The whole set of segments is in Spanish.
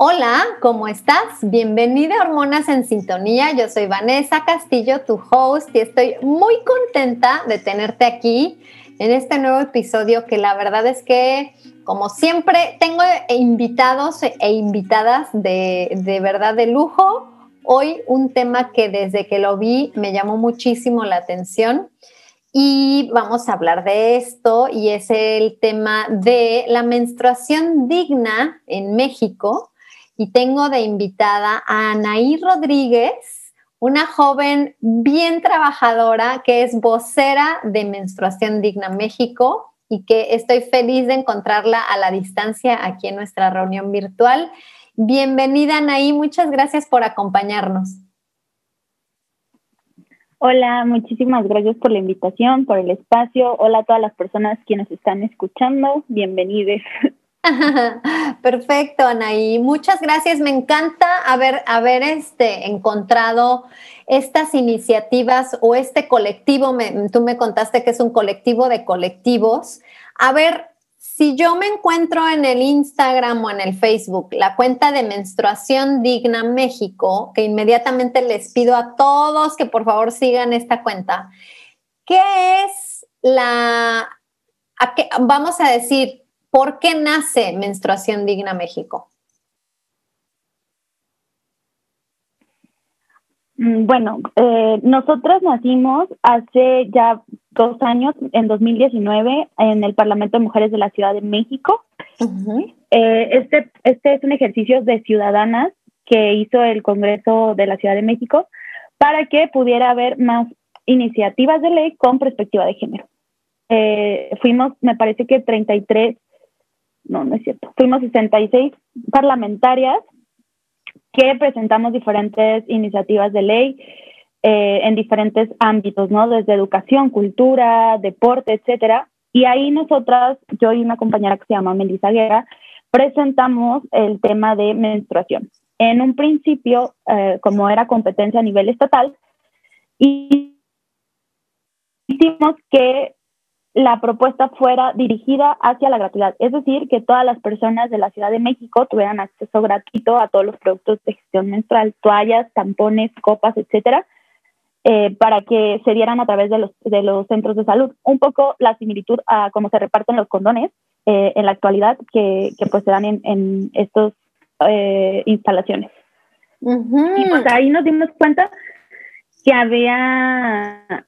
Hola, ¿cómo estás? Bienvenida a Hormonas en Sintonía. Yo soy Vanessa Castillo, tu host, y estoy muy contenta de tenerte aquí en este nuevo episodio que la verdad es que, como siempre, tengo invitados e invitadas de, de verdad de lujo. Hoy un tema que desde que lo vi me llamó muchísimo la atención y vamos a hablar de esto y es el tema de la menstruación digna en México y tengo de invitada a Anaí Rodríguez, una joven bien trabajadora que es vocera de Menstruación Digna México y que estoy feliz de encontrarla a la distancia aquí en nuestra reunión virtual. Bienvenida Anaí, muchas gracias por acompañarnos. Hola, muchísimas gracias por la invitación, por el espacio. Hola a todas las personas quienes están escuchando. Bienvenidos. Perfecto, Anaí. Muchas gracias. Me encanta haber, haber este, encontrado estas iniciativas o este colectivo. tú me contaste que es un colectivo de colectivos. A ver, si yo me encuentro en el Instagram o en el Facebook la cuenta de Menstruación Digna México, que inmediatamente les pido a todos que por favor sigan esta cuenta, ¿qué es la... vamos a decir, ¿Por qué nace Menstruación Digna México? Mm, bueno, eh, nosotros nacimos hace ya dos años, en 2019, en el Parlamento de Mujeres de la Ciudad de México. Eh, este, este es un ejercicio de ciudadanas que hizo el Congreso de la Ciudad de México para que pudiera haber más iniciativas de ley con perspectiva de género. Eh, fuimos, me parece que 33 no, no es cierto, fuimos 66 parlamentarias que presentamos diferentes iniciativas de ley eh, en diferentes ámbitos, ¿no? Desde educación, cultura, deporte, etcétera. Y ahí nosotras, yo y una compañera que se llama Melissa Guerra, presentamos el tema de menstruación. En un principio, eh, como era competencia a nivel estatal, y hicimos que la propuesta fuera dirigida hacia la gratuidad, es decir, que todas las personas de la Ciudad de México tuvieran acceso gratuito a todos los productos de gestión menstrual, toallas, tampones, copas, etcétera, eh, para que se dieran a través de los, de los centros de salud. Un poco la similitud a cómo se reparten los condones eh, en la actualidad que, que pues se dan en, en estas eh, instalaciones. Y pues ahí nos dimos cuenta que había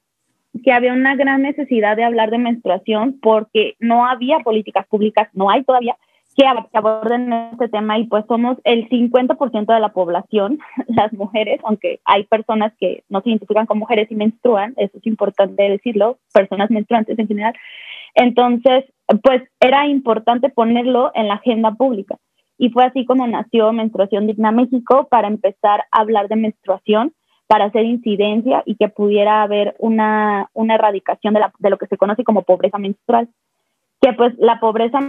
que había una gran necesidad de hablar de menstruación porque no había políticas públicas, no hay todavía, que aborden este tema y pues somos el 50% de la población, las mujeres, aunque hay personas que no se identifican como mujeres y menstruan, eso es importante decirlo, personas menstruantes en general. Entonces, pues era importante ponerlo en la agenda pública. Y fue así como nació Menstruación Digna México para empezar a hablar de menstruación para hacer incidencia y que pudiera haber una, una erradicación de, lo que se conoce como pobreza menstrual. Que pues la pobreza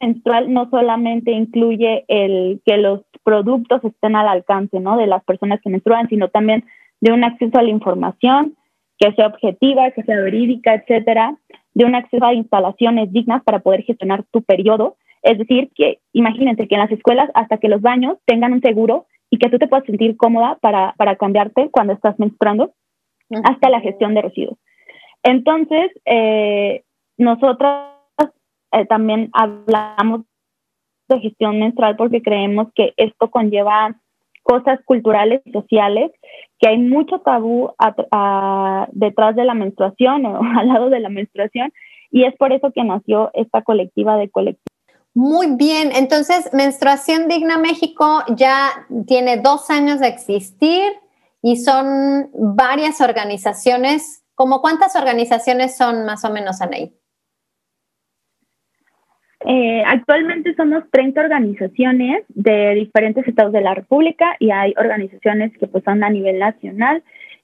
menstrual no solamente incluye el que los productos estén al alcance ¿no? de las personas que menstruan, sino también de un acceso a la información que sea objetiva, que sea verídica, etcétera, de un acceso a instalaciones dignas para poder gestionar tu periodo. Es decir, que imagínense que en las escuelas, hasta que los baños tengan un seguro y que tú te puedas sentir cómoda para, para cambiarte cuando estás menstruando, hasta la gestión de residuos. Entonces, eh, nosotros eh, también hablamos de gestión menstrual porque creemos que esto conlleva cosas culturales y sociales que hay mucho tabú detrás de la menstruación o al lado de la menstruación y es por eso que nació esta colectiva de colectivos. Muy bien, entonces Menstruación Digna México ya tiene dos años de existir y son varias organizaciones. ¿Cómo cuántas organizaciones son más o menos, Anaí? Eh, actualmente somos 30 organizaciones de diferentes estados de la República y hay organizaciones que pues son a nivel nacional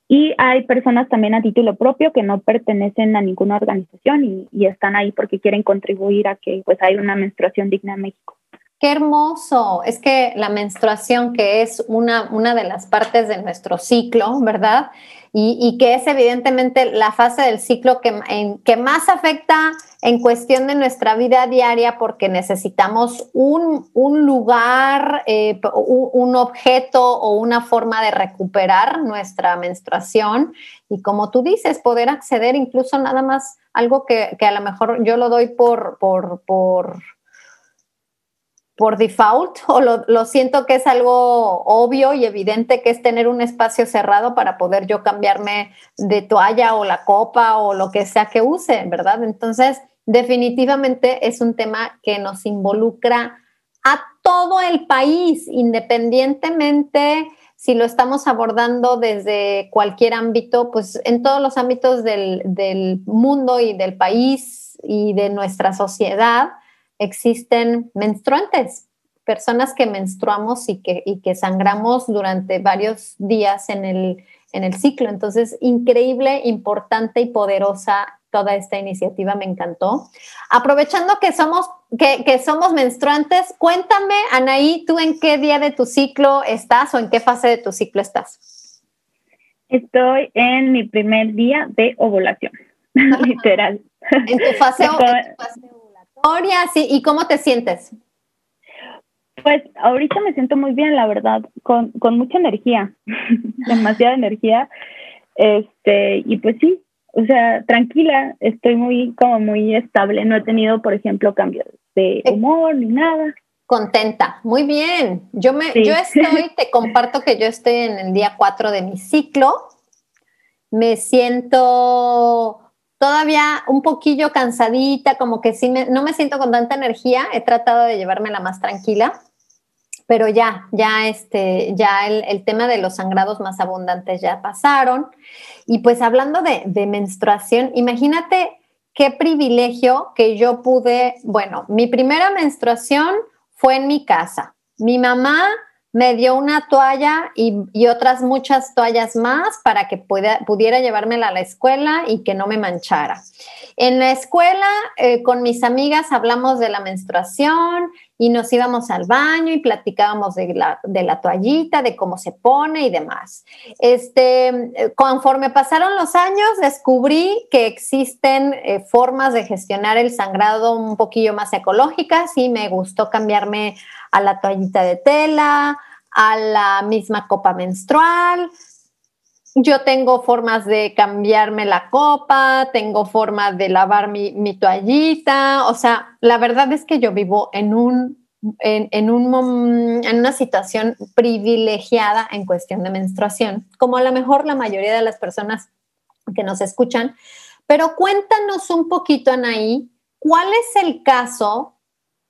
y hay personas también a título propio que no pertenecen a ninguna organización y, y están ahí porque quieren contribuir a que pues hay una menstruación digna en México. Qué hermoso. Es que la menstruación, que es una, una de las partes de nuestro ciclo, ¿verdad? Y, que es evidentemente la fase del ciclo que, que más afecta en cuestión de nuestra vida diaria porque necesitamos un, un lugar, eh, un, un, objeto o una forma de recuperar nuestra menstruación y como tú dices, poder acceder incluso nada más algo que, que a lo mejor yo lo doy por, por, por por default o lo, siento que es algo obvio y evidente que es tener un espacio cerrado para poder yo cambiarme de toalla o la copa o lo que sea que use, ¿verdad? Entonces, definitivamente es un tema que nos involucra a todo el país, independientemente si lo estamos abordando desde cualquier ámbito, pues en todos los ámbitos del, del mundo y del país y de nuestra sociedad existen menstruantes, personas que menstruamos y que, y que sangramos durante varios días en el, en el ciclo. Entonces, increíble, importante y poderosa toda esta iniciativa, me encantó. Aprovechando que somos, que, que, somos menstruantes, cuéntame, Anaí, ¿tú en qué día de tu ciclo estás o en qué fase de tu ciclo estás? Estoy en mi primer día de ovulación, literal. En tu fase, en tu fase sí. ¿Y cómo te sientes? Pues ahorita me siento muy bien, la verdad, con, con mucha energía, demasiada energía. Este, y pues sí, o sea, tranquila, estoy muy, como muy estable. No he tenido, por ejemplo, cambios de humor ni nada. Contenta, muy bien. Yo me, yo estoy, te comparto que yo estoy en el día 4 de mi ciclo. Me siento todavía un poquillo cansadita, como que sí, no me siento con tanta energía, he tratado de llevármela más tranquila, pero ya, ya, este, ya el, tema de los sangrados más abundantes ya pasaron. Y pues hablando de, de menstruación, imagínate qué privilegio que yo pude, bueno, mi primera menstruación fue en mi casa. Mi mamá me dio una toalla y, otras muchas toallas más para que pudiera llevármela a la escuela y que no me manchara. En la escuela, eh, con mis amigas hablamos de la menstruación y nos íbamos al baño y platicábamos de la, de la toallita, de cómo se pone y demás. Este, conforme pasaron los años, descubrí que existen eh, formas de gestionar el sangrado un poquillo más ecológicas y me gustó cambiarme a la toallita de tela, a la misma copa menstrual. Yo tengo formas de cambiarme la copa, tengo formas de lavar mi, toallita. O sea, la verdad es que yo vivo en un en, un, en, una situación privilegiada en cuestión de menstruación, como a lo mejor la mayoría de las personas que nos escuchan. Pero cuéntanos un poquito, Anaí, ¿cuál es el caso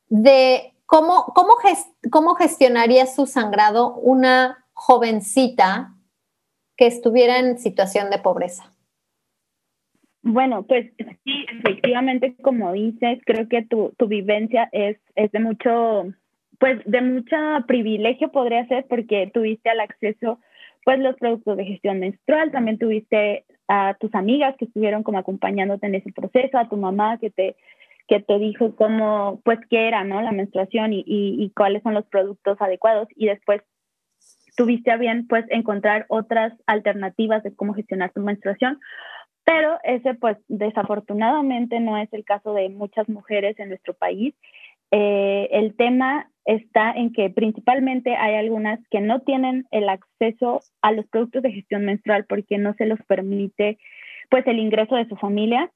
de ¿Cómo, cómo, gestionaría su sangrado una jovencita que estuviera en situación de pobreza? Bueno, pues sí, efectivamente, como dices, creo que tu, tu vivencia es, es de mucho, pues de mucho privilegio podría ser porque tuviste al acceso pues los productos de gestión menstrual, también tuviste a tus amigas que estuvieron como acompañándote en ese proceso, a tu mamá que te que te dijo cómo, pues, qué era, ¿no? La menstruación y, y, cuáles son los productos adecuados y después tuviste a bien, pues, encontrar otras alternativas de cómo gestionar tu menstruación. Pero ese, pues, desafortunadamente no es el caso de muchas mujeres en nuestro país. Eh, el tema está en que principalmente hay algunas que no tienen el acceso a los productos de gestión menstrual porque no se los permite pues el ingreso de su familia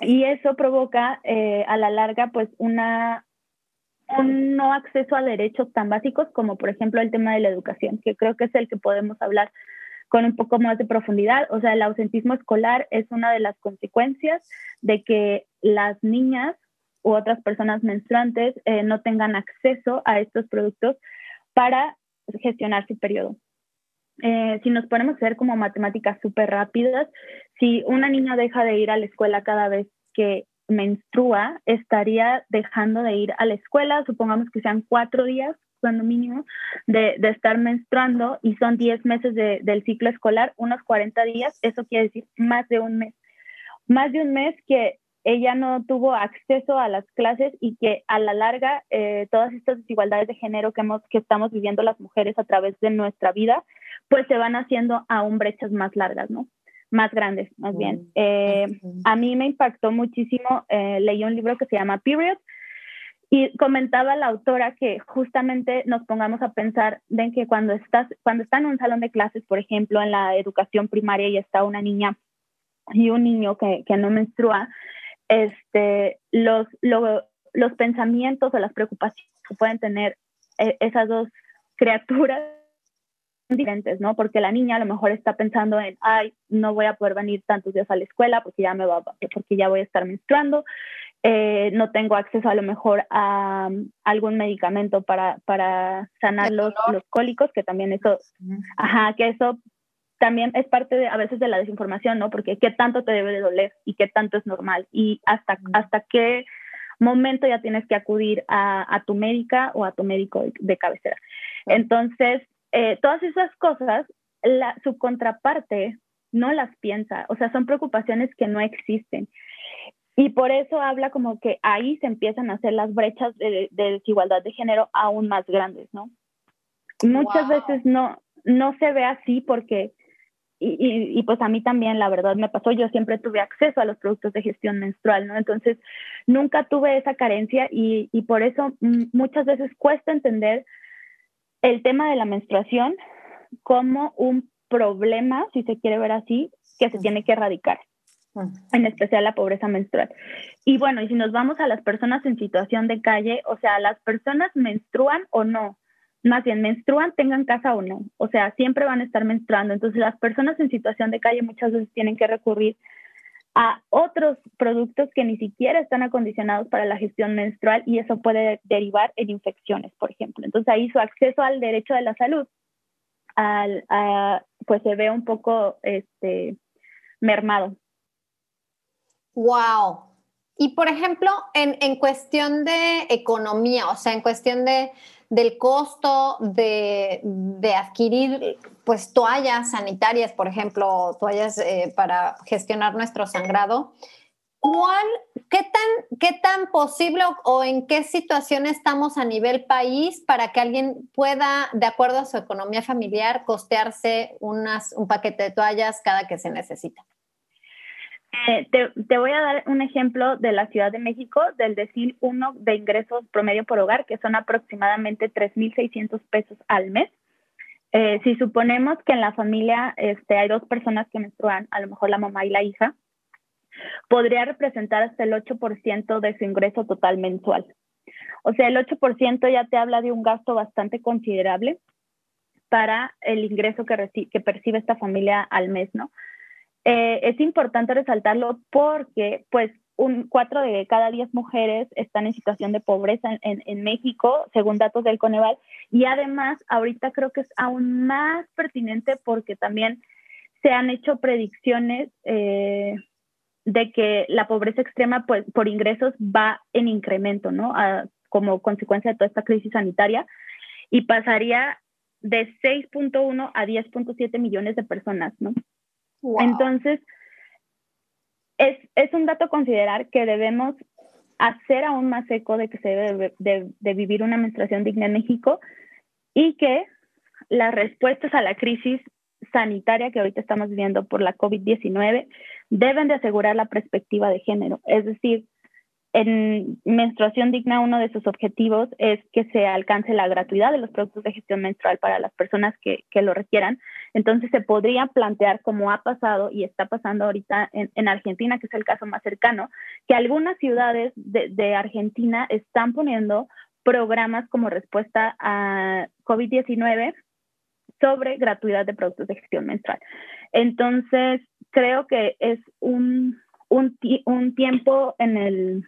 y eso provoca eh, a la larga pues una un no acceso a derechos tan básicos como por ejemplo el tema de la educación, que creo que es el que podemos hablar con un poco más de profundidad. O sea, el ausentismo escolar es una de las consecuencias de que las niñas u otras personas menstruantes eh, no tengan acceso a estos productos para gestionar su periodo. Eh, si nos ponemos a hacer como matemáticas súper rápidas, si una niña deja de ir a la escuela cada vez que menstrua, estaría dejando de ir a la escuela, supongamos que sean cuatro días, cuando mínimo, de, de estar menstruando y son diez meses de, del ciclo escolar, unos 40 días, eso quiere decir más de un mes. Más de un mes que ella no tuvo acceso a las clases y que a la larga eh, todas estas desigualdades de género que, hemos, que estamos viviendo las mujeres a través de nuestra vida, pues se van haciendo aún brechas más largas, ¿no? Más grandes, más bien. Eh, a mí me impactó muchísimo, eh, leí un libro que se llama Period y comentaba la autora que justamente nos pongamos a pensar, ven que cuando estás, cuando está en un salón de clases, por ejemplo, en la educación primaria y está una niña y un niño que, que no menstrua, este, los, los pensamientos o las preocupaciones que pueden tener eh, esas dos criaturas diferentes, ¿no? Porque la niña a lo mejor está pensando en, ay, no voy a poder venir tantos días a la escuela porque ya me va, porque ya voy a estar menstruando, eh, no tengo acceso a lo mejor a, algún medicamento para, para sanar los, los, cólicos, que también eso, ajá, que eso también es parte de, a veces de la desinformación, ¿no? Porque qué tanto te debe de doler y qué tanto es normal y hasta, hasta qué momento ya tienes que acudir a, tu médica o a tu médico de, cabecera. Entonces, eh, todas esas cosas, la, su contraparte no las piensa, o sea, son preocupaciones que no existen. Y por eso habla como que ahí se empiezan a hacer las brechas de, desigualdad de género aún más grandes, ¿no? Muchas veces no, no se ve así porque y, y, pues a mí también, la verdad, me pasó, yo siempre tuve acceso a los productos de gestión menstrual, ¿no? Entonces, nunca tuve esa carencia y, y por eso muchas veces cuesta entender el tema de la menstruación como un problema, si se quiere ver así, que se tiene que erradicar, en especial la pobreza menstrual. Y bueno, y si nos vamos a las personas en situación de calle, o sea, las personas menstruan o no, más bien menstruan, tengan casa o no. O sea, siempre van a estar menstruando. Entonces, las personas en situación de calle muchas veces tienen que recurrir a otros productos que ni siquiera están acondicionados para la gestión menstrual y eso puede derivar en infecciones, por ejemplo. Entonces, ahí su acceso al derecho de la salud al, pues se ve un poco este, mermado. Wow. Y por ejemplo, en, en cuestión de economía, o sea, en cuestión de, del costo de, adquirir pues toallas sanitarias, por ejemplo, toallas eh, para gestionar nuestro sangrado. ¿Cuál, qué, tan, ¿Qué tan posible o, en qué situación estamos a nivel país para que alguien pueda, de acuerdo a su economía familiar, costearse unas, un paquete de toallas cada que se necesita? Eh, te, voy a dar un ejemplo de la Ciudad de México, del decil 1 de ingresos promedio por hogar, que son aproximadamente 3.600 pesos al mes. Eh, si suponemos que en la familia este, hay dos personas que menstruan, a lo mejor la mamá y la hija, podría representar hasta el 8% de su ingreso total mensual. O sea, el 8% ya te habla de un gasto bastante considerable para el ingreso que, que percibe esta familia al mes, ¿no? Eh, es importante resaltarlo porque, pues, un, cuatro de cada diez mujeres están en situación de pobreza en, México, según datos del Coneval, y además ahorita creo que es aún más pertinente porque también se han hecho predicciones eh, de que la pobreza extrema pues, por ingresos va en incremento, ¿no? como consecuencia de toda esta crisis sanitaria, y pasaría de 6.1 a 10.7 millones de personas, ¿no? Entonces, es, es, un dato considerar que debemos hacer aún más eco de que se debe de, vivir una menstruación digna en México y que las respuestas a la crisis sanitaria que ahorita estamos viviendo por la COVID-19 deben de asegurar la perspectiva de género, es decir, en menstruación digna, uno de sus objetivos es que se alcance la gratuidad de los productos de gestión menstrual para las personas que, lo requieran. Entonces se podría plantear, como ha pasado y está pasando ahorita en, en Argentina, que es el caso más cercano, que algunas ciudades de, de Argentina están poniendo programas como respuesta a COVID-19 sobre gratuidad de productos de gestión menstrual. Entonces, creo que es un, un, un tiempo en el,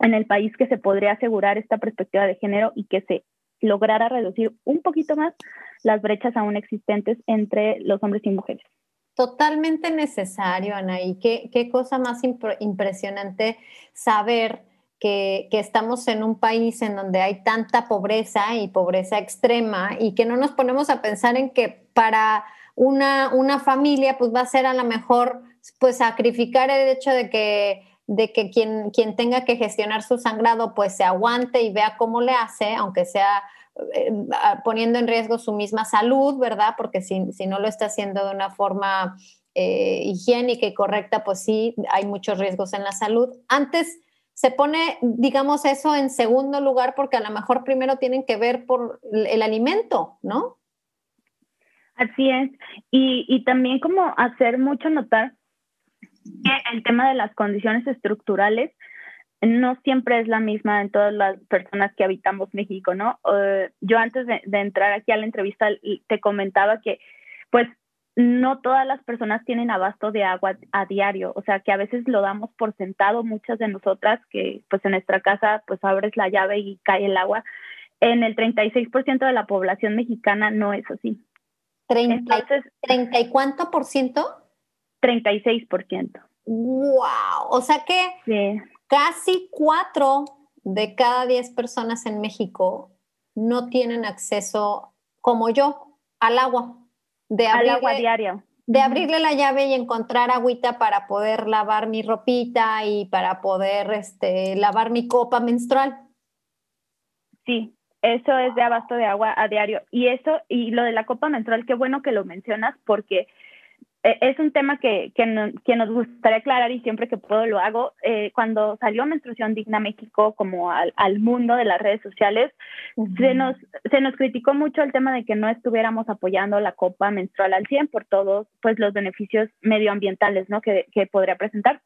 en el país que se podría asegurar esta perspectiva de género y que se lograra reducir un poquito más las brechas aún existentes entre los hombres y mujeres. Totalmente necesario, Anaí. Qué, qué cosa más impresionante saber que, que, estamos en un país en donde hay tanta pobreza y pobreza extrema y que no nos ponemos a pensar en que para una, una familia pues va a ser a lo mejor pues sacrificar el hecho de que de que quien, quien tenga que gestionar su sangrado pues se aguante y vea cómo le hace, aunque sea eh, poniendo en riesgo su misma salud, ¿verdad? Porque si, si no lo está haciendo de una forma eh, higiénica y correcta, pues sí, hay muchos riesgos en la salud. Antes se pone, digamos, eso en segundo lugar porque a lo mejor primero tienen que ver por el alimento, ¿no? Así es. Y, y también como hacer mucho notar el tema de las condiciones estructurales no siempre es la misma en todas las personas que habitamos México, ¿no? yo antes de, entrar aquí a la entrevista te comentaba que, pues, no todas las personas tienen abasto de agua a diario, o sea, que a veces lo damos por sentado muchas de nosotras, que pues en nuestra casa, pues abres la llave y cae el agua. En el 36% de la población mexicana no es así. 30, ¿30 y cuánto por ciento? 36%. ¡Wow! O sea que casi cuatro de cada diez personas en México no tienen acceso, como yo, al agua. De al agua diaria. De abrirle la llave y encontrar agüita para poder lavar mi ropita y para poder este, lavar mi copa menstrual. Sí, eso es de abasto de agua a diario. Y eso, y lo de la copa menstrual, qué bueno que lo mencionas porque es un tema que, que, nos gustaría aclarar y siempre que puedo lo hago. Eh, cuando salió Menstruación Digna México como al, al mundo de las redes sociales, se, nos, se nos criticó mucho el tema de que no estuviéramos apoyando la copa menstrual al 100 por todos pues, los beneficios medioambientales ¿no? que, que podría presentar.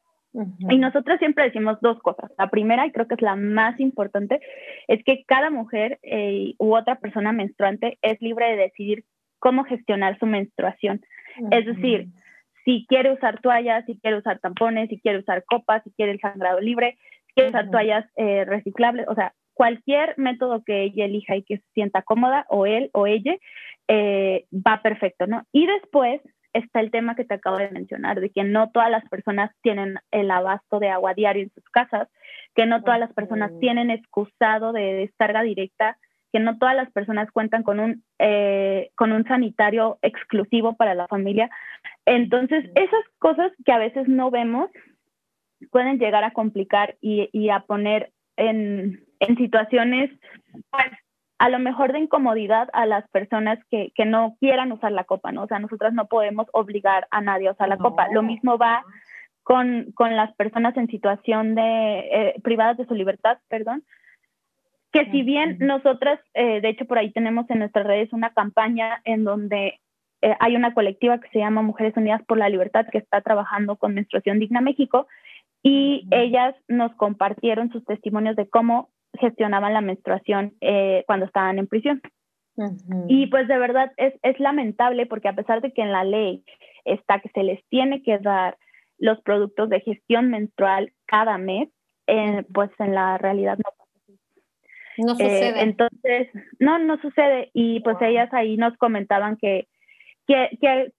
Y nosotros siempre decimos dos cosas. La primera, y creo que es la más importante, es que cada mujer eh, u otra persona menstruante es libre de decidir cómo gestionar su menstruación. Es decir, si quiere usar toallas, si quiere usar tampones, si quiere usar copas, si quiere el sangrado libre, si quiere usar toallas eh, reciclables, o sea, cualquier método que ella elija y que se sienta cómoda, o él o ella, eh, va perfecto, ¿no? Y después está el tema que te acabo de mencionar, de que no todas las personas tienen el abasto de agua diario en sus casas, que no todas las personas tienen excusado de descarga directa que no todas las personas cuentan con un, eh, con un sanitario exclusivo para la familia. Entonces, esas cosas que a veces no vemos pueden llegar a complicar y, a poner en, situaciones, pues, a lo mejor de incomodidad a las personas que, no quieran usar la copa, ¿no? O sea, nosotras no podemos obligar a nadie a usar la copa. Lo mismo va con, con, las personas en situación de eh, privadas de su libertad, perdón, que si bien nosotras, eh, de hecho por ahí tenemos en nuestras redes una campaña en donde eh, hay una colectiva que se llama Mujeres Unidas por la Libertad que está trabajando con Menstruación Digna México y ellas nos compartieron sus testimonios de cómo gestionaban la menstruación eh, cuando estaban en prisión. Y pues de verdad es, es lamentable porque a pesar de que en la ley está que se les tiene que dar los productos de gestión menstrual cada mes, pues en la realidad no no eh, sucede. entonces, no, no sucede. Y pues ellas ahí nos comentaban que, que, que,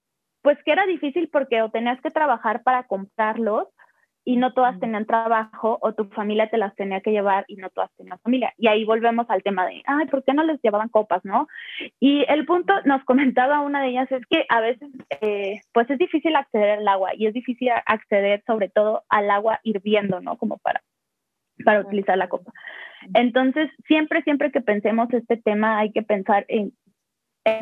pues que era difícil porque o tenías que trabajar para comprarlos y no todas tenían trabajo o tu familia te las tenía que llevar y no todas tenían familia. Y ahí volvemos al tema de, ay, ¿por qué no les llevaban copas, no? Y el punto, nos comentaba una de ellas, es que a veces, eh, pues es difícil acceder al agua y es difícil acceder sobre todo al agua hirviendo, ¿no? Como para, para utilizar la copa. Entonces, siempre, siempre que pensemos este tema, hay que pensar en,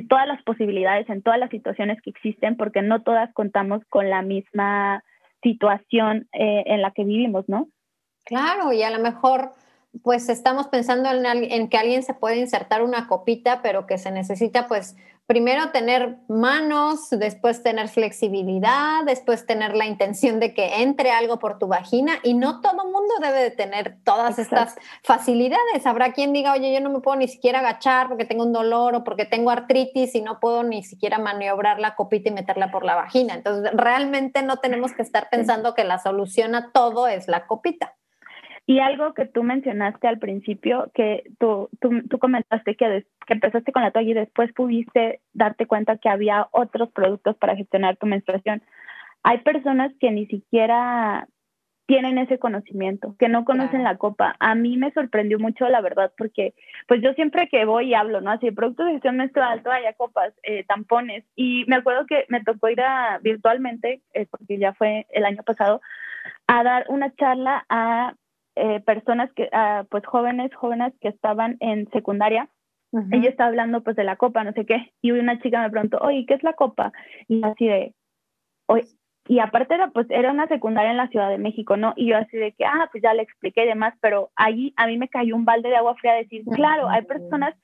todas las posibilidades, en todas las situaciones que existen, porque no todas contamos con la misma situación eh, en la que vivimos, ¿no? Claro, y a lo mejor pues estamos pensando en, en, que alguien se puede insertar una copita, pero que se necesita pues primero tener manos, después tener flexibilidad, después tener la intención de que entre algo por tu vagina y no todo mundo debe de tener todas estas facilidades. Habrá quien diga, oye, yo no me puedo ni siquiera agachar porque tengo un dolor o porque tengo artritis y no puedo ni siquiera maniobrar la copita y meterla por la vagina. Entonces, realmente no tenemos que estar pensando que la solución a todo es la copita. Y algo que tú mencionaste al principio, que tú, tú, comentaste que, que empezaste con la toalla y después pudiste darte cuenta que había otros productos para gestionar tu menstruación. Hay personas que ni siquiera tienen ese conocimiento, que no conocen la copa. A mí me sorprendió mucho, la verdad, porque pues yo siempre que voy y hablo, ¿no? Así, productos de gestión menstrual, toalla, copas, eh, tampones. Y me acuerdo que me tocó ir a, virtualmente, eh, porque ya fue el año pasado, a dar una charla a eh, personas que, uh, pues jóvenes, jóvenes que estaban en secundaria. Ella estaba hablando pues de la copa, no sé qué, y una chica me preguntó, oye, ¿qué es la copa? Y así de, oye, y aparte era pues era una secundaria en la Ciudad de México, ¿no? Y yo así de que, ah, pues ya le expliqué y demás, pero ahí a mí me cayó un balde de agua fría decir, claro, hay personas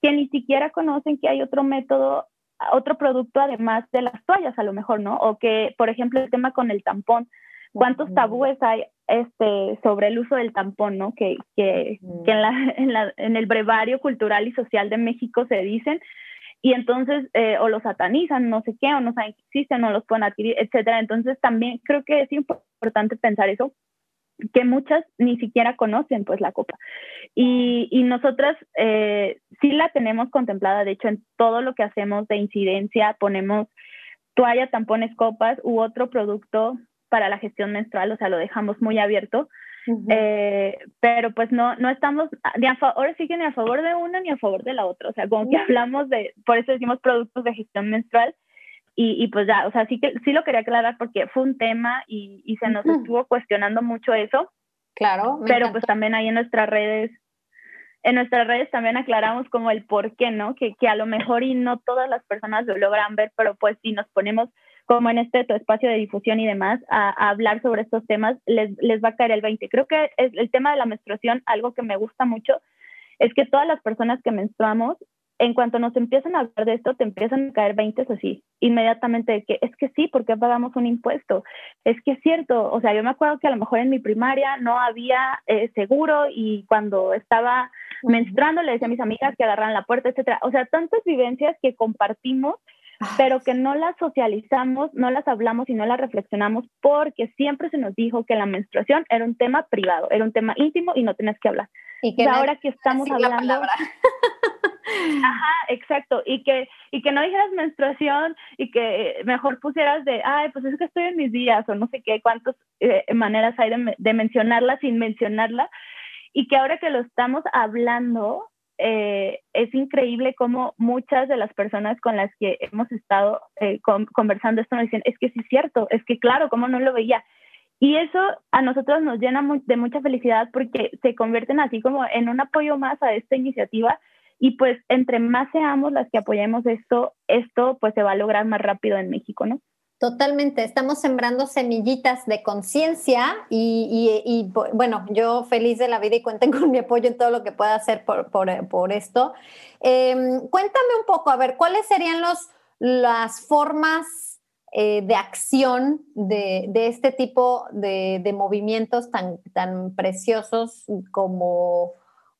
que ni siquiera conocen que hay otro método, otro producto además de las toallas a lo mejor, ¿no? O que, por ejemplo, el tema con el tampón, ¿cuántos tabúes hay este, sobre el uso del tampón, ¿no? Que, en, el brevario cultural y social de México se dicen, y entonces eh, o los satanizan, no sé qué, o no saben que existen, no los pueden adquirir, etcétera. Entonces también creo que es importante pensar eso, que muchas ni siquiera conocen pues la copa. Y, y nosotras eh, sí la tenemos contemplada, de hecho en todo lo que hacemos de incidencia ponemos toalla, tampones, copas u otro producto para la gestión menstrual, o sea, lo dejamos muy abierto. eh, pero pues no, no estamos, ni a ahora sí que ni a favor de una ni a favor de la otra, o sea, como que hablamos de, por eso decimos productos de gestión menstrual, y, y, pues ya, o sea, sí que sí lo quería aclarar porque fue un tema y, y se nos estuvo cuestionando mucho eso. Claro. Pero pues también ahí en nuestras redes, en nuestras redes también aclaramos como el por qué, ¿no? Que, que a lo mejor y no todas las personas lo logran ver, pero pues si nos ponemos como en este tu espacio de difusión y demás, a, hablar sobre estos temas, les, les va a caer el 20. Creo que es el tema de la menstruación, algo que me gusta mucho, es que todas las personas que menstruamos, en cuanto nos empiezan a hablar de esto, te empiezan a caer 20 así, inmediatamente de que es que sí, porque pagamos un impuesto? Es que es cierto, o sea, yo me acuerdo que a lo mejor en mi primaria no había eh, seguro y cuando estaba menstruando le decía a mis amigas que agarraran la puerta, etcétera. O sea, tantas vivencias que compartimos pero que no las socializamos, no las hablamos y no las reflexionamos porque siempre se nos dijo que la menstruación era un tema privado, era un tema íntimo y no tenías que hablar. Y que ahora que estamos hablando... Ajá, exacto, y que, y que no dijeras menstruación y que mejor pusieras de, ay, pues es que estoy en mis días o no sé qué, cuántas eh, maneras hay de, de mencionarla sin mencionarla, y que ahora que lo estamos hablando, eh, es increíble cómo muchas de las personas con las que hemos estado eh, conversando esto nos dicen, es que sí es cierto, es que claro, cómo no lo veía. Y eso a nosotros nos llena de mucha felicidad porque se convierten así como en un apoyo más a esta iniciativa y pues entre más seamos las que apoyemos esto, esto pues se va a lograr más rápido en México, ¿no? Totalmente, estamos sembrando semillitas de conciencia y, bueno, yo feliz de la vida y cuenten con mi apoyo en todo lo que pueda hacer por, esto. Em, cuéntame un poco, a ver, ¿cuáles serían los, las formas eh, de acción de, este tipo de, de, movimientos tan, tan preciosos como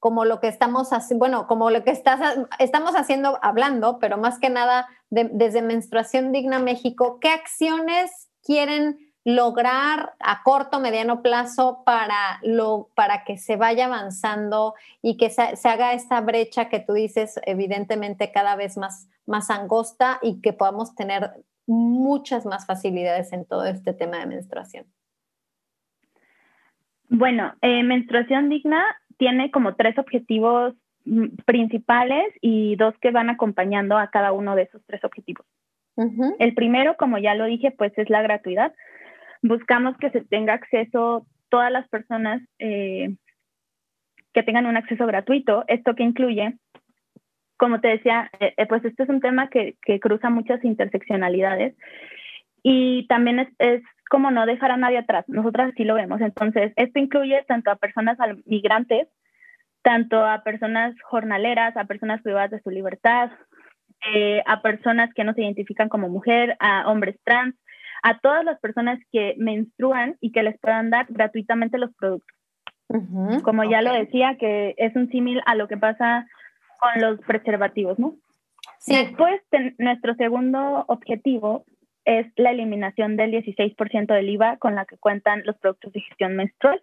como lo que estamos haciendo, bueno, como lo que estás, estamos haciendo, hablando, pero más que nada desde Menstruación Digna México, ¿qué acciones quieren lograr a corto, mediano plazo para, lo, para que se vaya avanzando y que se, haga esta brecha que tú dices, evidentemente, cada vez más, más angosta y que podamos tener muchas más facilidades en todo este tema de menstruación? Bueno, eh, menstruación digna tiene como tres objetivos mm, principales y dos que van acompañando a cada uno de esos tres objetivos. El primero, como ya lo dije, pues es la gratuidad. Buscamos que se tenga acceso todas las personas eh, que tengan un acceso gratuito. Esto que incluye, como te decía, eh, eh, pues este es un tema que, que, cruza muchas interseccionalidades y también es, es como no dejar a nadie atrás. Nosotras así lo vemos. Entonces, esto incluye tanto a personas migrantes, tanto a personas jornaleras, a personas privadas de su libertad, eh, a personas que no se identifican como mujer, a hombres trans, a todas las personas que menstruan y que les puedan dar gratuitamente los productos. Como ya lo decía, que es un símil a lo que pasa con los preservativos, ¿no? Sí. Después, nuestro segundo objetivo es la eliminación del 16% del IVA con la que cuentan los productos de gestión menstrual,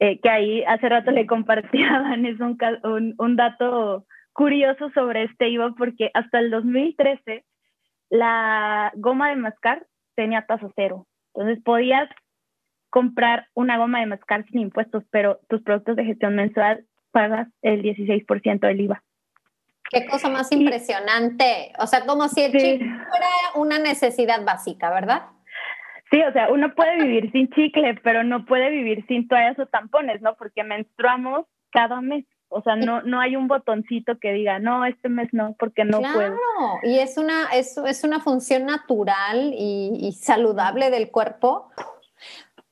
eh, que ahí hace rato le compartían, es un, un, dato curioso sobre este IVA porque hasta el 2013 la goma de mascar tenía tasa cero. Entonces podías comprar una goma de mascar sin impuestos, pero tus productos de gestión mensual pagas el 16% del IVA. Qué cosa más impresionante. O sea, como si el chicle fuera una necesidad básica, ¿verdad? Sí, o sea, uno puede vivir sin chicle, pero no puede vivir sin toallas o tampones, ¿no? Porque menstruamos cada mes. O sea, no, no hay un botoncito que diga, no, este mes no, porque no claro, puedo. y es una, es, es una función natural y, y, saludable del cuerpo.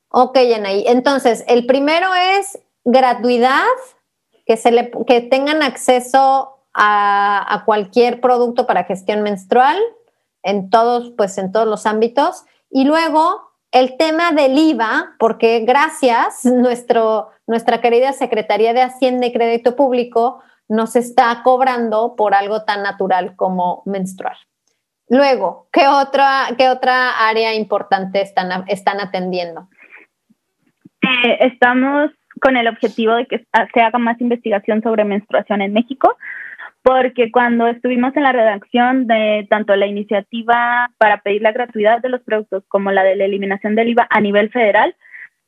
Ok, Yanaí. Entonces, el primero es gratuidad, que, se le, que tengan acceso a, cualquier producto para gestión menstrual en todos, pues en todos los ámbitos. Y luego el tema del IVA, porque gracias, nuestro, nuestra querida Secretaría de Hacienda y Crédito Público nos está cobrando por algo tan natural como menstruar. Luego, ¿qué otra, qué otra área importante están, están atendiendo? Eh, estamos con el objetivo de que se haga más investigación sobre menstruación en México porque cuando estuvimos en la redacción de tanto la iniciativa para pedir la gratuidad de los productos como la de la eliminación del IVA a nivel federal,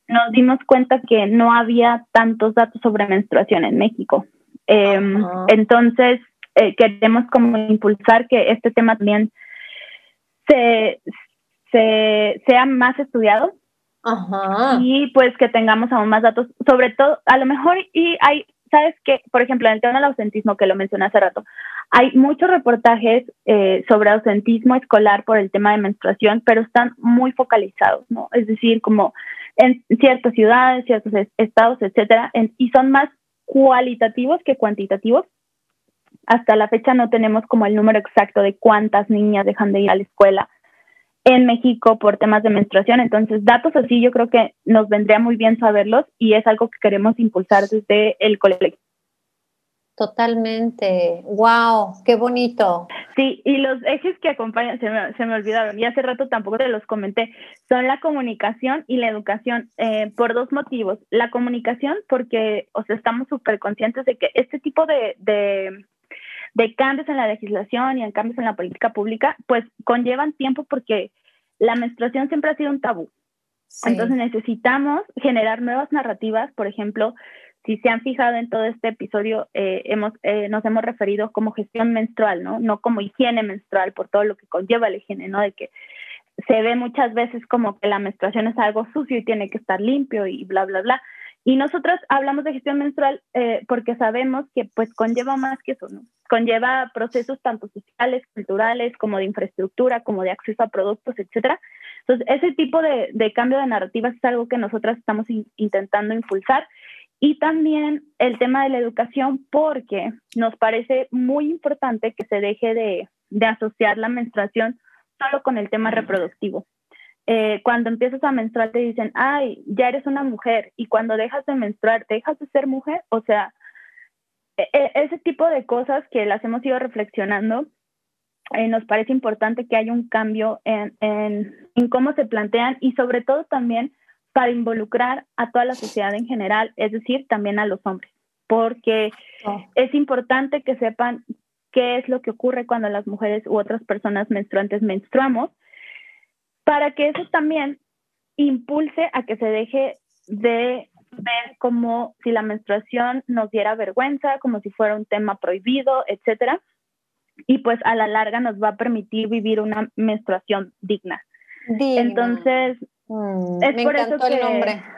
nos dimos cuenta que no había tantos datos sobre menstruación en México. Em, entonces, eh, queremos como impulsar que este tema también se, se sea más estudiado y pues que tengamos aún más datos, sobre todo, a lo mejor y hay sabes que, por ejemplo, en el tema del ausentismo que lo mencioné hace rato, hay muchos reportajes eh, sobre ausentismo escolar por el tema de menstruación, pero están muy focalizados, ¿no? Es decir, como en ciertas ciudades, ciertos estados, etcétera, y son más cualitativos que cuantitativos. Hasta la fecha no tenemos como el número exacto de cuántas niñas dejan de ir a la escuela en México por temas de menstruación. Entonces, datos así yo creo que nos vendría muy bien saberlos y es algo que queremos impulsar desde el colegio. Totalmente. ¡Wow! ¡Qué bonito! Sí, y los ejes que acompañan, se me, se me olvidaron, y hace rato tampoco te los comenté, son la comunicación y la educación eh, por dos motivos. La comunicación, porque o sea, estamos súper conscientes de que este tipo de, de de cambios en la legislación y en cambios en la política pública, pues conllevan tiempo porque la menstruación siempre ha sido un tabú. Entonces necesitamos generar nuevas narrativas, por ejemplo, si se han fijado en todo este episodio, eh, hemos, eh, nos hemos referido como gestión menstrual, ¿no? No como higiene menstrual, por todo lo que conlleva la higiene, ¿no? De que se ve muchas veces como que la menstruación es algo sucio y tiene que estar limpio y bla, bla, bla. Y nosotros hablamos de gestión menstrual eh, porque sabemos que pues conlleva más que eso, ¿no? Conlleva procesos tanto sociales, culturales, como de infraestructura, como de acceso a productos, etcétera. Entonces, ese tipo de, de cambio de narrativas es algo que nosotras estamos intentando impulsar. Y también el tema de la educación, porque nos parece muy importante que se deje de, de asociar la menstruación solo con el tema reproductivo. Eh, cuando empiezas a menstruar te dicen, ay, ya eres una mujer, y cuando dejas de menstruar, dejas de ser mujer, o sea, e, e, ese tipo de cosas que las hemos ido reflexionando, eh, nos parece importante que haya un cambio en, en, en, cómo se plantean y sobre todo también para involucrar a toda la sociedad en general, es decir, también a los hombres, porque oh. es importante que sepan qué es lo que ocurre cuando las mujeres u otras personas menstruantes menstruamos para que eso también impulse a que se deje de ver como si la menstruación nos diera vergüenza, como si fuera un tema prohibido, etcétera. Y pues a la larga nos va a permitir vivir una menstruación digna. Entonces, mm, es por eso que, el nombre.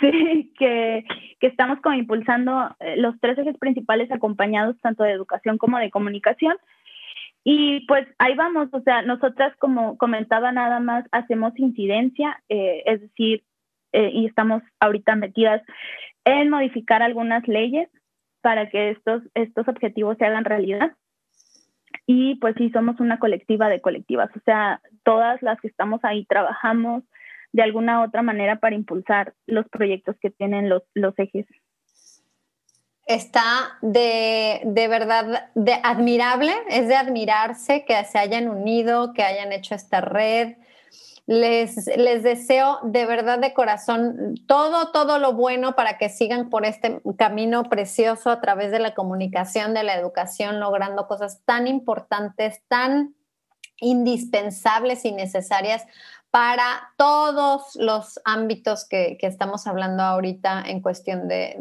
Sí, que, que estamos como impulsando eh, los tres ejes principales acompañados tanto de educación como de comunicación y pues ahí vamos, o sea, nosotras como comentaba nada más, hacemos incidencia, eh, es decir, eh, y estamos ahorita metidas en modificar algunas leyes para que estos, estos objetivos se hagan realidad. y pues sí, somos una colectiva de colectivas, o sea, todas las que estamos ahí trabajamos de alguna otra manera para impulsar los proyectos que tienen los, los ejes. Está de, de verdad de admirable, es de admirarse que se hayan unido, que hayan hecho esta red, les, deseo de verdad de corazón todo, todo lo bueno para que sigan por este camino precioso a través de la comunicación, de la educación, logrando cosas tan importantes, tan indispensables y necesarias para todos los ámbitos que, estamos hablando ahorita en cuestión de,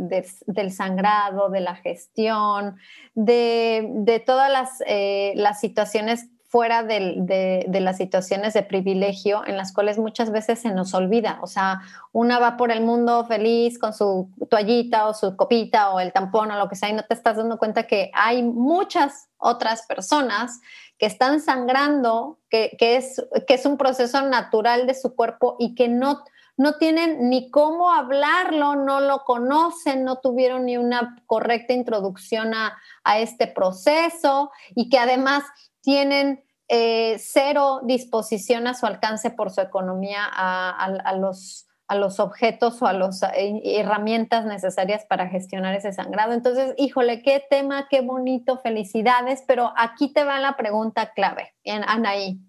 del sangrado, de la gestión, de, todas las, eh, las situaciones fuera de, las situaciones de privilegio en las cuales muchas veces se nos olvida. O sea, una va por el mundo feliz con su toallita o su copita o el tampón o lo que sea y no te estás dando cuenta que hay muchas otras personas que están sangrando, que, es, que es un proceso natural de su cuerpo y que no, no tienen ni cómo hablarlo, no lo conocen, no tuvieron ni una correcta introducción a, a este proceso y que además tienen eh, cero disposición a su alcance por su economía a, los, a los objetos o a las eh, herramientas necesarias para gestionar ese sangrado. Entonces, híjole, qué tema, qué bonito, felicidades, pero aquí te va la pregunta clave, Anaí.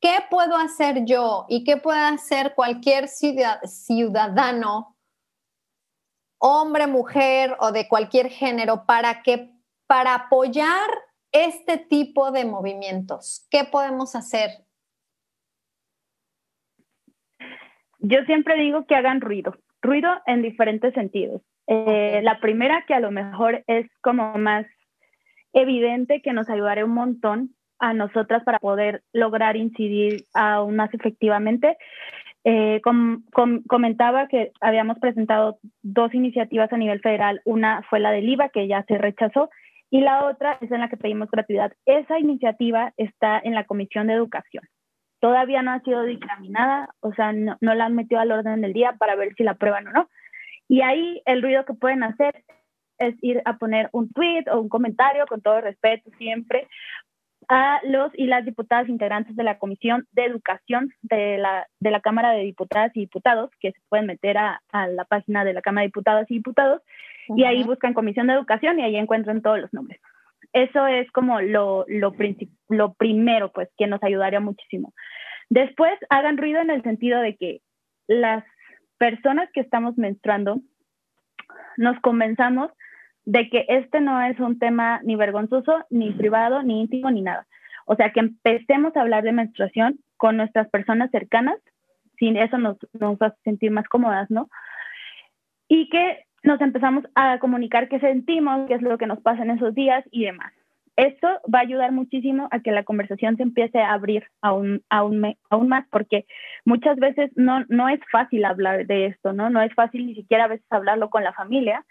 ¿Qué puedo hacer yo y qué puede hacer cualquier ciudadano, hombre, mujer o de cualquier género, para que para apoyar este tipo de movimientos? ¿Qué podemos hacer? Yo siempre digo que hagan ruido, ruido en diferentes sentidos. Eh, la primera que a lo mejor es como más evidente que nos ayudará un montón a nosotras para poder lograr incidir aún más efectivamente. Eh, comentaba que habíamos presentado dos iniciativas a nivel federal. Una fue la del IVA, que ya se rechazó, y la otra es en la que pedimos gratuidad. Esa iniciativa está en la Comisión de Educación. Todavía no ha sido dictaminada, o sea, no, la han metido al orden del día para ver si la aprueban o no. Y ahí el ruido que pueden hacer es ir a poner un tweet o un comentario, con todo respeto siempre, a los y las diputadas integrantes de la Comisión de Educación de la, de la Cámara de Diputadas y Diputados, que se pueden meter a, a la página de la Cámara de Diputadas y Diputados, y ahí buscan Comisión de Educación y ahí encuentran todos los nombres. Eso es como lo, lo, lo primero, pues, que nos ayudaría muchísimo. Después, hagan ruido en el sentido de que las personas que estamos menstruando nos convenzamos de que este no es un tema ni vergonzoso, ni privado, ni íntimo, ni nada. O sea, que empecemos a hablar de menstruación con nuestras personas cercanas, sin eso nos, nos va a sentir más cómodas, ¿no? Y que nos empezamos a comunicar qué sentimos, qué es lo que nos pasa en esos días y demás. Esto va a ayudar muchísimo a que la conversación se empiece a abrir aún, aún, aún más, porque muchas veces no, no es fácil hablar de esto, ¿no? No es fácil ni siquiera a veces hablarlo con la familia.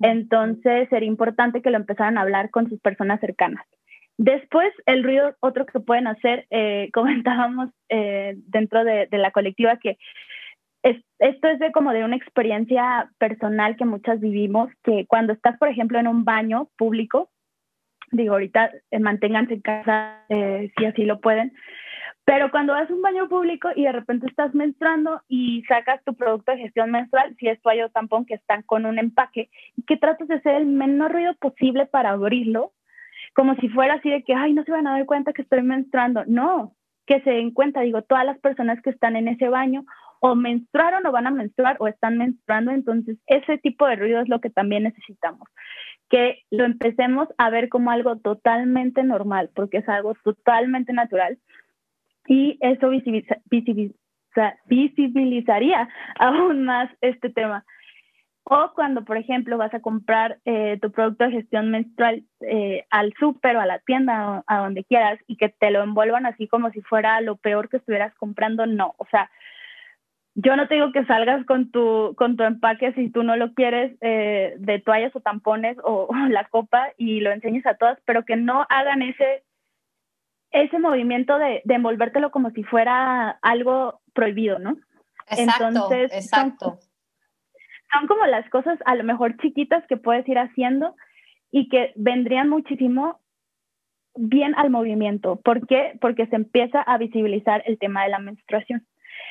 Entonces sería importante que lo empezaran a hablar con sus personas cercanas. Después, el ruido, otro que pueden hacer, eh, comentábamos eh, dentro de, la colectiva que esto es de como de una experiencia personal que muchas vivimos, que cuando estás, por ejemplo, en un baño público, digo, ahorita eh, manténganse en casa si así lo pueden, pero cuando vas a un baño público y de repente estás menstruando y sacas tu producto de gestión menstrual, si es toallo o tampón que están con un empaque, y que tratas de hacer el menor ruido posible para abrirlo, como si fuera así de que, ay, no se van a dar cuenta que estoy menstruando. No, que se den cuenta, digo, todas las personas que están en ese baño o menstruaron o van a menstruar o están menstruando, entonces ese tipo de ruido es lo que también necesitamos, que lo empecemos a ver como algo totalmente normal, porque es algo totalmente natural y eso visibilizaría aún más este tema. O cuando, por ejemplo, vas a comprar eh, tu producto de gestión menstrual eh, al súper o a la tienda, a donde quieras, y que te lo envuelvan así como si fuera lo peor que estuvieras comprando, no. O sea, yo no te digo que salgas con tu, con tu empaque si tú no lo quieres eh, de toallas o tampones o, la copa y lo enseñes a todas, pero que no hagan ese, ese movimiento de, de envolvértelo como si fuera algo prohibido, ¿no? Exacto, Entonces, exacto. Son, como las cosas a lo mejor chiquitas que puedes ir haciendo y que vendrían muchísimo bien al movimiento. ¿Por qué? Porque se empieza a visibilizar el tema de la menstruación.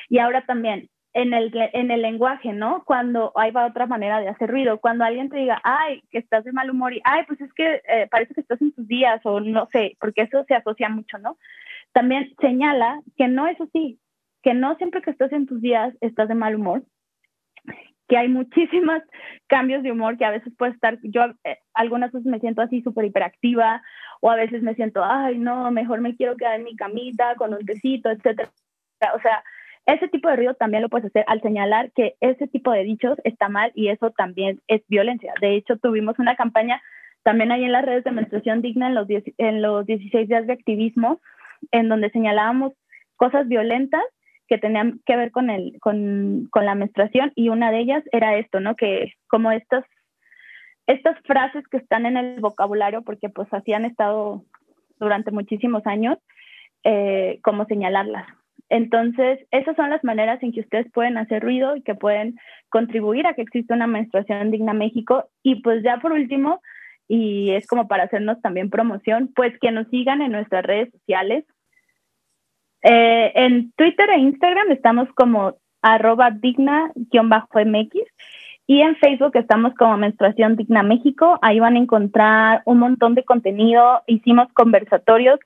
Y ahora también, en el, en el lenguaje, ¿no? Cuando hay otra manera de hacer ruido, cuando alguien te diga, ay, que estás de mal humor y, ay, pues es que eh, parece que estás en tus días o no sé, porque eso se asocia mucho, ¿no? También señala que no es así, que no siempre que estás en tus días estás de mal humor, que hay muchísimos cambios de humor que a veces puede estar, yo eh, algunas veces me siento así súper hiperactiva o a veces me siento, ay, no, mejor me quiero quedar en mi camita con un tecito, etcétera. O sea, ese tipo de ruido también lo puedes hacer al señalar que ese tipo de dichos está mal y eso también es violencia. De hecho, tuvimos una campaña también ahí en las redes de menstruación digna en los, en los 16 días de activismo, en donde señalábamos cosas violentas que tenían que ver con, el, con, con, la menstruación y una de ellas era esto, ¿no? Que como estas, estas frases que están en el vocabulario, porque pues así han estado durante muchísimos años, eh, como señalarlas. Entonces, esas son las maneras en que ustedes pueden hacer ruido y que pueden contribuir a que exista una menstruación digna México. Y pues ya por último, y es como para hacernos también promoción, pues que nos sigan en nuestras redes sociales, eh, en Twitter e Instagram estamos como arroba digna-mx y en Facebook estamos como Menstruación Digna México. Ahí van a encontrar un montón de contenido. Hicimos conversatorios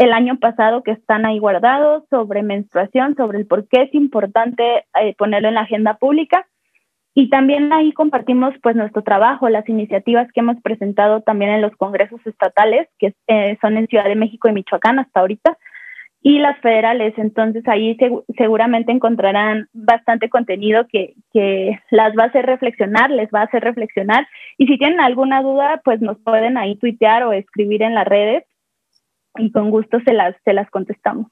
el año pasado que están ahí guardados sobre menstruación, sobre el por qué es importante eh, ponerlo en la agenda pública. Y también ahí compartimos pues nuestro trabajo, las iniciativas que hemos presentado también en los congresos estatales, que eh, son en Ciudad de México y Michoacán hasta ahorita y las federales. Entonces ahí seguramente encontrarán bastante contenido que, que, las va a hacer reflexionar, les va a hacer reflexionar. Y si tienen alguna duda, pues nos pueden ahí tuitear o escribir en las redes y con gusto se las, se las contestamos.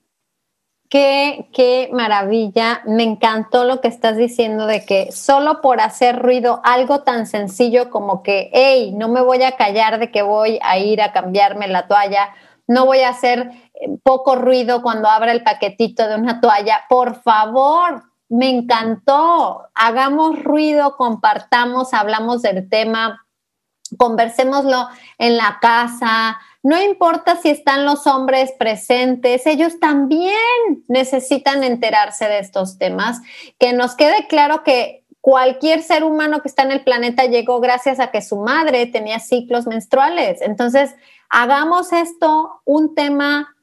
Qué, qué maravilla, me encantó lo que estás diciendo de que solo por hacer ruido, algo tan sencillo como que, hey, no me voy a callar de que voy a ir a cambiarme la toalla no voy a hacer eh, poco ruido cuando abra el paquetito de una toalla. Por favor, me encantó. Hagamos ruido, compartamos, hablamos del tema, conversémoslo en la casa. No importa si están los hombres presentes, ellos también necesitan enterarse de estos temas. Que nos quede claro que cualquier ser humano que está en el planeta llegó gracias a que su madre tenía ciclos menstruales. Entonces, hagamos esto un tema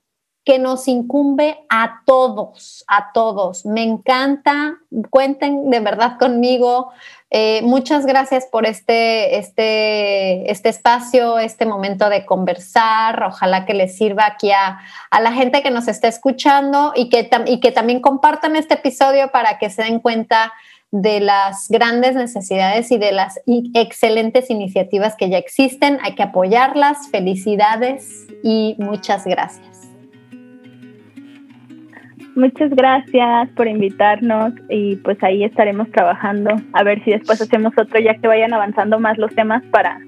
que nos incumbe a todos, a todos. Me encanta, cuenten de verdad conmigo. Eh, muchas gracias por este, este, este espacio, este momento de conversar. Ojalá que les sirva aquí a, la gente que nos está escuchando y que, y que también compartan este episodio para que se den cuenta de las grandes necesidades y de las excelentes iniciativas que ya existen. Hay que apoyarlas. Felicidades y muchas gracias. Muchas gracias por invitarnos y pues ahí estaremos trabajando a ver si después hacemos otro ya que vayan avanzando más los temas para,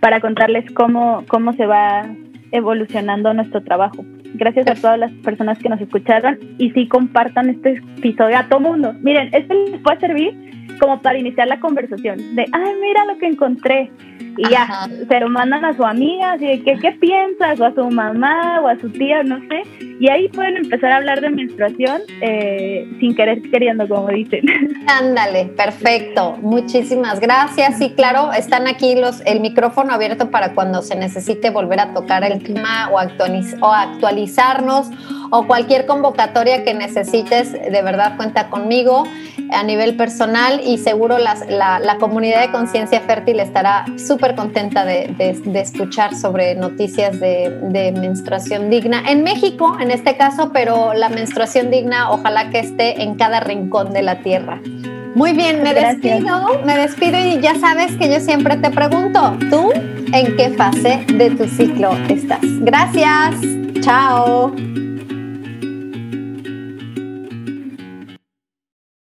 para contarles cómo, cómo se va evolucionando nuestro trabajo. Gracias a todas las personas que nos escucharon y sí compartan este episodio a todo mundo. Miren, este les puede servir como para iniciar la conversación de, ay, mira lo que encontré. Y ya, se lo mandan a su amiga, así de, ¿qué, ¿qué piensas? O a su mamá o a su tía, no sé. Y ahí pueden empezar a hablar de menstruación eh, sin querer queriendo, como dicen. Ándale, perfecto. Muchísimas gracias. Y claro, están aquí los, el micrófono abierto para cuando se necesite volver a tocar el tema o, o actualizarnos o cualquier convocatoria que necesites, de verdad cuenta conmigo a nivel personal y seguro la, la, comunidad de conciencia fértil estará súper contenta de, de, escuchar sobre noticias de, de menstruación digna en México, en este caso, pero la menstruación digna ojalá que esté en cada rincón de la tierra. Muy bien, me despido, me despido y ya sabes que yo siempre te pregunto, ¿tú en qué fase de tu ciclo estás? Gracias, chao.